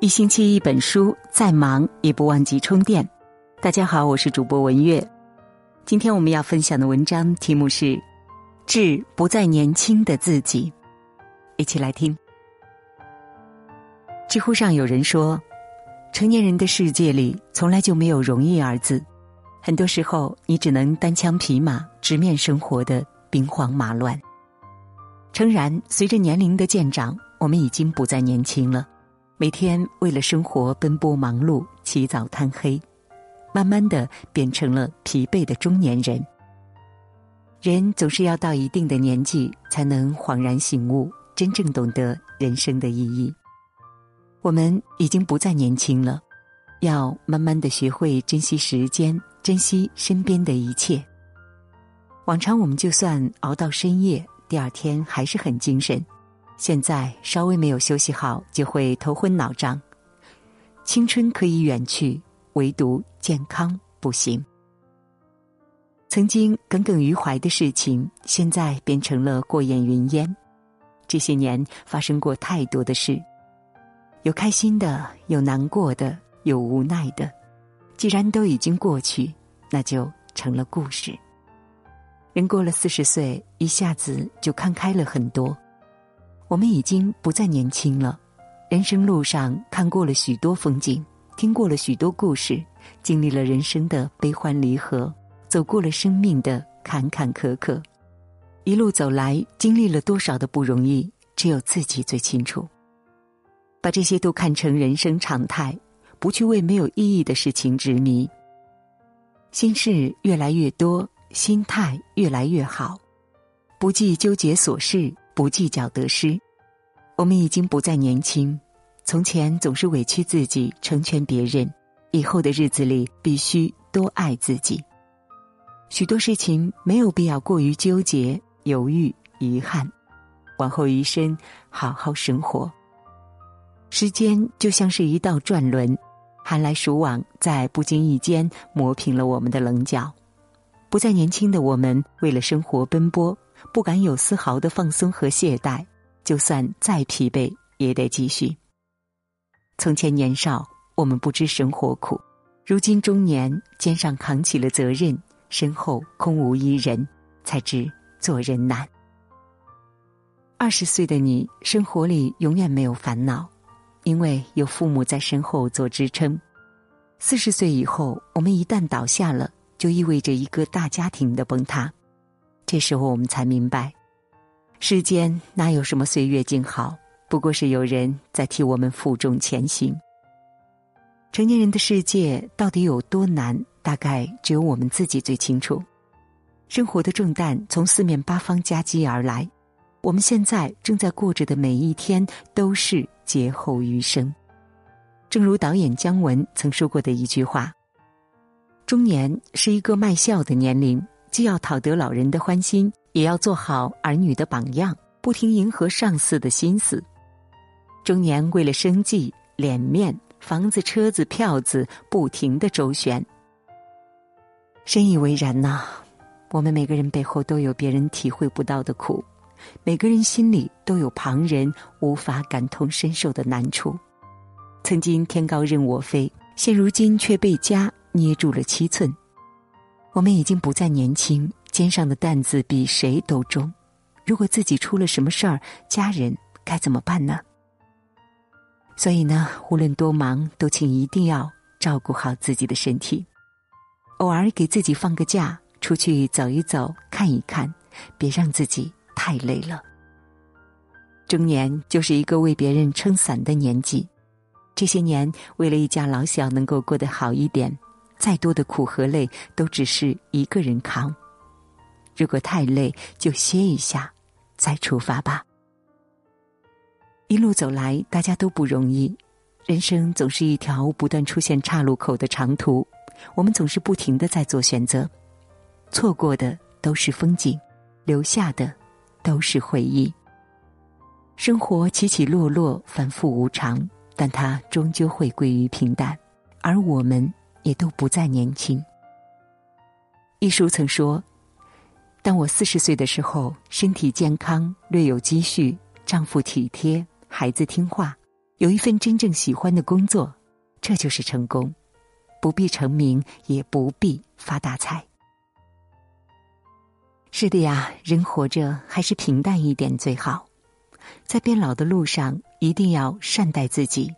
一星期一本书，再忙也不忘记充电。大家好，我是主播文月。今天我们要分享的文章题目是《致不再年轻的自己》，一起来听。知乎上有人说，成年人的世界里从来就没有容易二字，很多时候你只能单枪匹马直面生活的兵荒马乱。诚然，随着年龄的渐长，我们已经不再年轻了。每天为了生活奔波忙碌，起早贪黑，慢慢的变成了疲惫的中年人。人总是要到一定的年纪，才能恍然醒悟，真正懂得人生的意义。我们已经不再年轻了，要慢慢的学会珍惜时间，珍惜身边的一切。往常我们就算熬到深夜，第二天还是很精神。现在稍微没有休息好，就会头昏脑胀。青春可以远去，唯独健康不行。曾经耿耿于怀的事情，现在变成了过眼云烟。这些年发生过太多的事，有开心的，有难过的，有无奈的。既然都已经过去，那就成了故事。人过了四十岁，一下子就看开了很多。我们已经不再年轻了，人生路上看过了许多风景，听过了许多故事，经历了人生的悲欢离合，走过了生命的坎坎坷坷，一路走来，经历了多少的不容易，只有自己最清楚。把这些都看成人生常态，不去为没有意义的事情执迷。心事越来越多，心态越来越好，不计纠结琐事。不计较得失，我们已经不再年轻。从前总是委屈自己成全别人，以后的日子里必须多爱自己。许多事情没有必要过于纠结、犹豫、遗憾，往后余生好好生活。时间就像是一道转轮，寒来暑往，在不经意间磨平了我们的棱角。不再年轻的我们，为了生活奔波。不敢有丝毫的放松和懈怠，就算再疲惫也得继续。从前年少，我们不知生活苦；如今中年，肩上扛起了责任，身后空无一人，才知做人难。二十岁的你，生活里永远没有烦恼，因为有父母在身后做支撑。四十岁以后，我们一旦倒下了，就意味着一个大家庭的崩塌。这时候我们才明白，世间哪有什么岁月静好，不过是有人在替我们负重前行。成年人的世界到底有多难，大概只有我们自己最清楚。生活的重担从四面八方夹击而来，我们现在正在过着的每一天都是劫后余生。正如导演姜文曾说过的一句话：“中年是一个卖笑的年龄。”既要讨得老人的欢心，也要做好儿女的榜样，不停迎合上司的心思。中年为了生计、脸面、房子、车子、票子，不停的周旋。深以为然呐，我们每个人背后都有别人体会不到的苦，每个人心里都有旁人无法感同身受的难处。曾经天高任我飞，现如今却被家捏住了七寸。我们已经不再年轻，肩上的担子比谁都重。如果自己出了什么事儿，家人该怎么办呢？所以呢，无论多忙，都请一定要照顾好自己的身体。偶尔给自己放个假，出去走一走，看一看，别让自己太累了。中年就是一个为别人撑伞的年纪，这些年为了一家老小能够过得好一点。再多的苦和累，都只是一个人扛。如果太累，就歇一下，再出发吧。一路走来，大家都不容易。人生总是一条不断出现岔路口的长途，我们总是不停的在做选择。错过的都是风景，留下的都是回忆。生活起起落落，反复无常，但它终究会归于平淡，而我们。也都不再年轻。一书曾说：“当我四十岁的时候，身体健康，略有积蓄，丈夫体贴，孩子听话，有一份真正喜欢的工作，这就是成功。不必成名，也不必发大财。是的呀，人活着还是平淡一点最好。在变老的路上，一定要善待自己。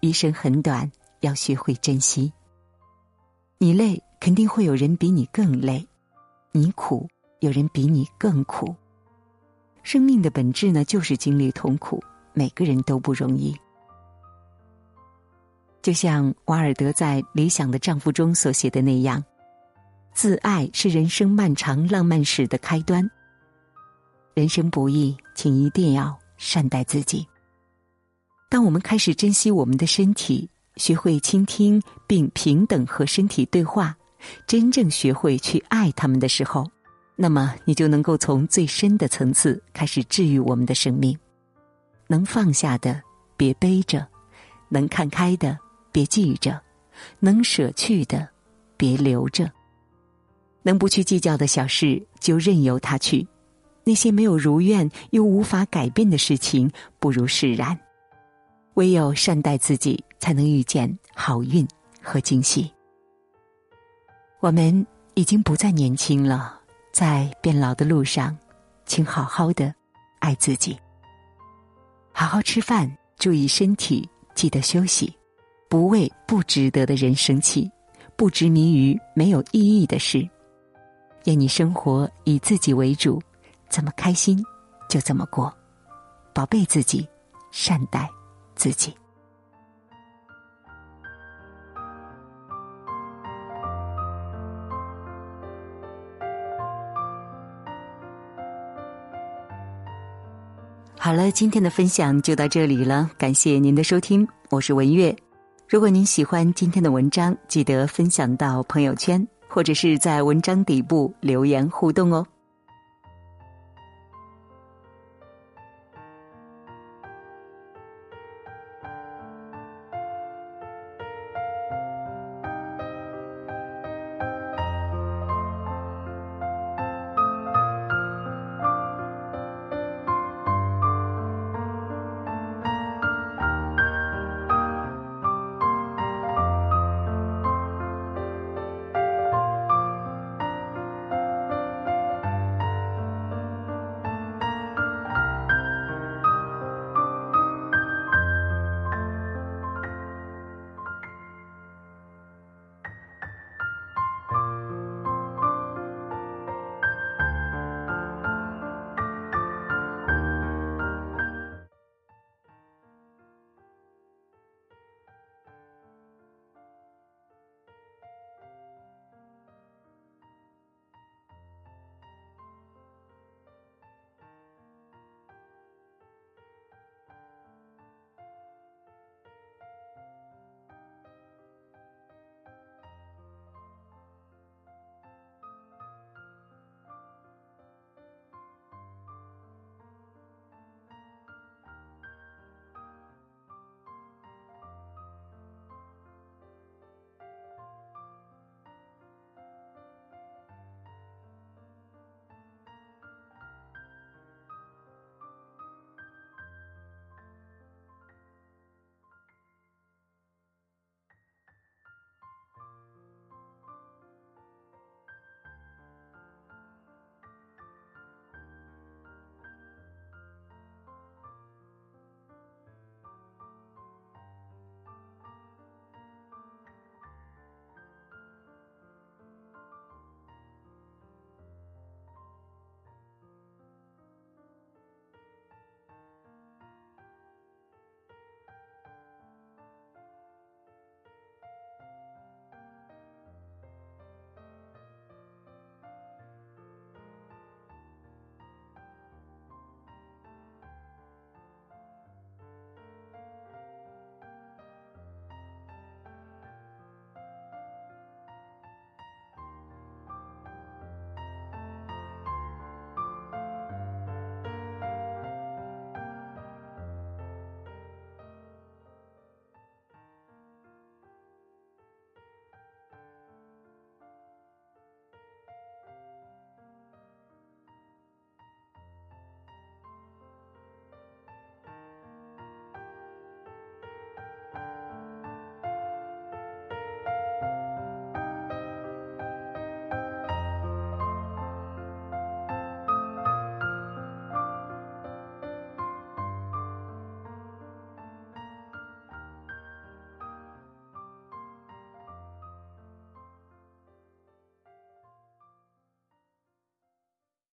余生很短，要学会珍惜。你累，肯定会有人比你更累；你苦，有人比你更苦。生命的本质呢，就是经历痛苦，每个人都不容易。就像瓦尔德在《理想的丈夫》中所写的那样，自爱是人生漫长浪漫史的开端。人生不易，请一定要善待自己。当我们开始珍惜我们的身体，学会倾听并平等和身体对话，真正学会去爱他们的时候，那么你就能够从最深的层次开始治愈我们的生命。能放下的别背着，能看开的别记着，能舍去的别留着，能不去计较的小事就任由它去。那些没有如愿又无法改变的事情，不如释然。唯有善待自己，才能遇见好运和惊喜。我们已经不再年轻了，在变老的路上，请好好的爱自己，好好吃饭，注意身体，记得休息，不为不值得的人生气，不执迷于没有意义的事。愿你生活以自己为主。怎么开心，就怎么过，宝贝自己，善待自己。好了，今天的分享就到这里了，感谢您的收听，我是文月。如果您喜欢今天的文章，记得分享到朋友圈，或者是在文章底部留言互动哦。